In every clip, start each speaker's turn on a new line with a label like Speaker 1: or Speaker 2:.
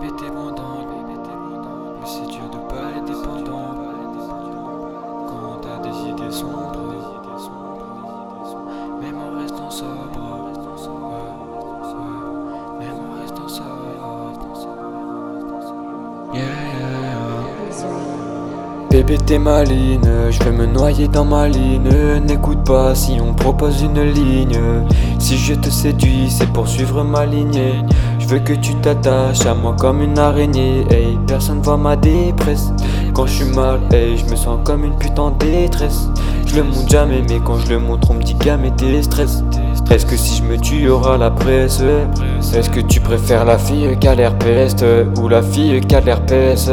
Speaker 1: Bébé t'es bandant, mais c'est dur de pas être dépendant. Quand t'as des idées sombres, même en restant sobre. Même en restant sobre. Yeah, yeah. Bébé t'es maline, je vais me noyer dans ma ligne N'écoute pas si on propose une ligne Si je te séduis c'est pour suivre ma lignée veux que tu t'attaches à moi comme une araignée. Hey, personne voit ma dépresse Quand je suis mal, hey, je me sens comme une putain détresse. Je le montre jamais mais quand je le montre on me dit gamme tes Est-ce que si je me tue y'aura la presse? Est-ce que tu préfères la fille qui a l'air peste Ou la fille qui a l'air peste?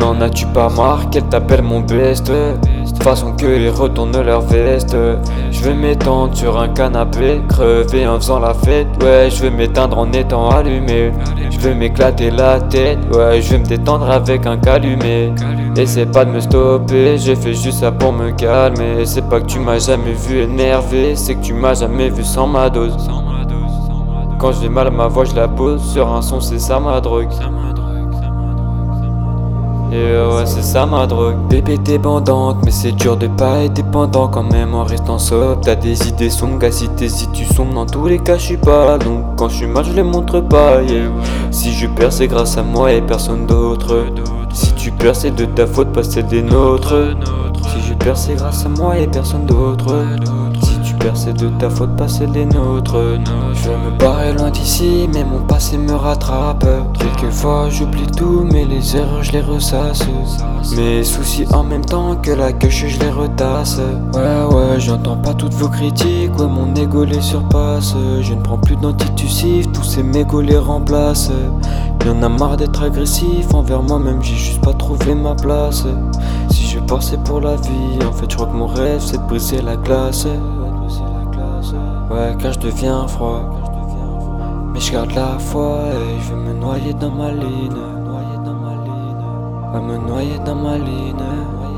Speaker 1: N'en as-tu pas marre qu'elle t'appelle mon best? Façon que ils retournent leur veste Je vais m'étendre sur un canapé Crever en faisant la fête. Ouais je vais m'éteindre en étant allumé. Je vais m'éclater la tête. Ouais je vais me détendre avec un calumet. Essaie pas de me stopper J'ai fait juste ça pour me calmer. C'est pas que tu m'as jamais vu énervé C'est que tu m'as jamais vu sans ma dose Quand j'ai mal à ma voix je la pose Sur un son c'est ça ma drogue et ouais, c'est ça ma drogue. Bébé t'es bandante, mais c'est dur de pas être dépendant quand même en restant sobre. T'as des idées sombres, gars, si t'es si tu sombres, dans tous les cas, je suis pas. Donc quand je suis mal, je les montre pas. Si je perds, c'est grâce à moi et personne d'autre. Si tu perds, c'est de ta faute, pas celle des nôtres. Si je perds, c'est grâce à moi et personne d'autre. C'est de ta faute, pas celle des nôtres. Je me barrer loin d'ici, mais mon passé me rattrape. Quelquefois, j'oublie tout, mais les erreurs, je les ressasse. Mes soucis en même temps que la queue, je les retasse. Ouais, ouais, j'entends pas toutes vos critiques, ouais, mon ego les surpasse. Je ne prends plus d'antitussifs, tous ces mégots les remplacent. Y'en a marre d'être agressif envers moi-même, j'ai juste pas trouvé ma place. Si je pensais pour la vie, en fait, je crois que mon rêve c'est de briser la glace. Ouais, car je deviens froid. Mais je garde la foi et je vais me noyer dans ma ligne. Ouais, me noyer dans ma ligne.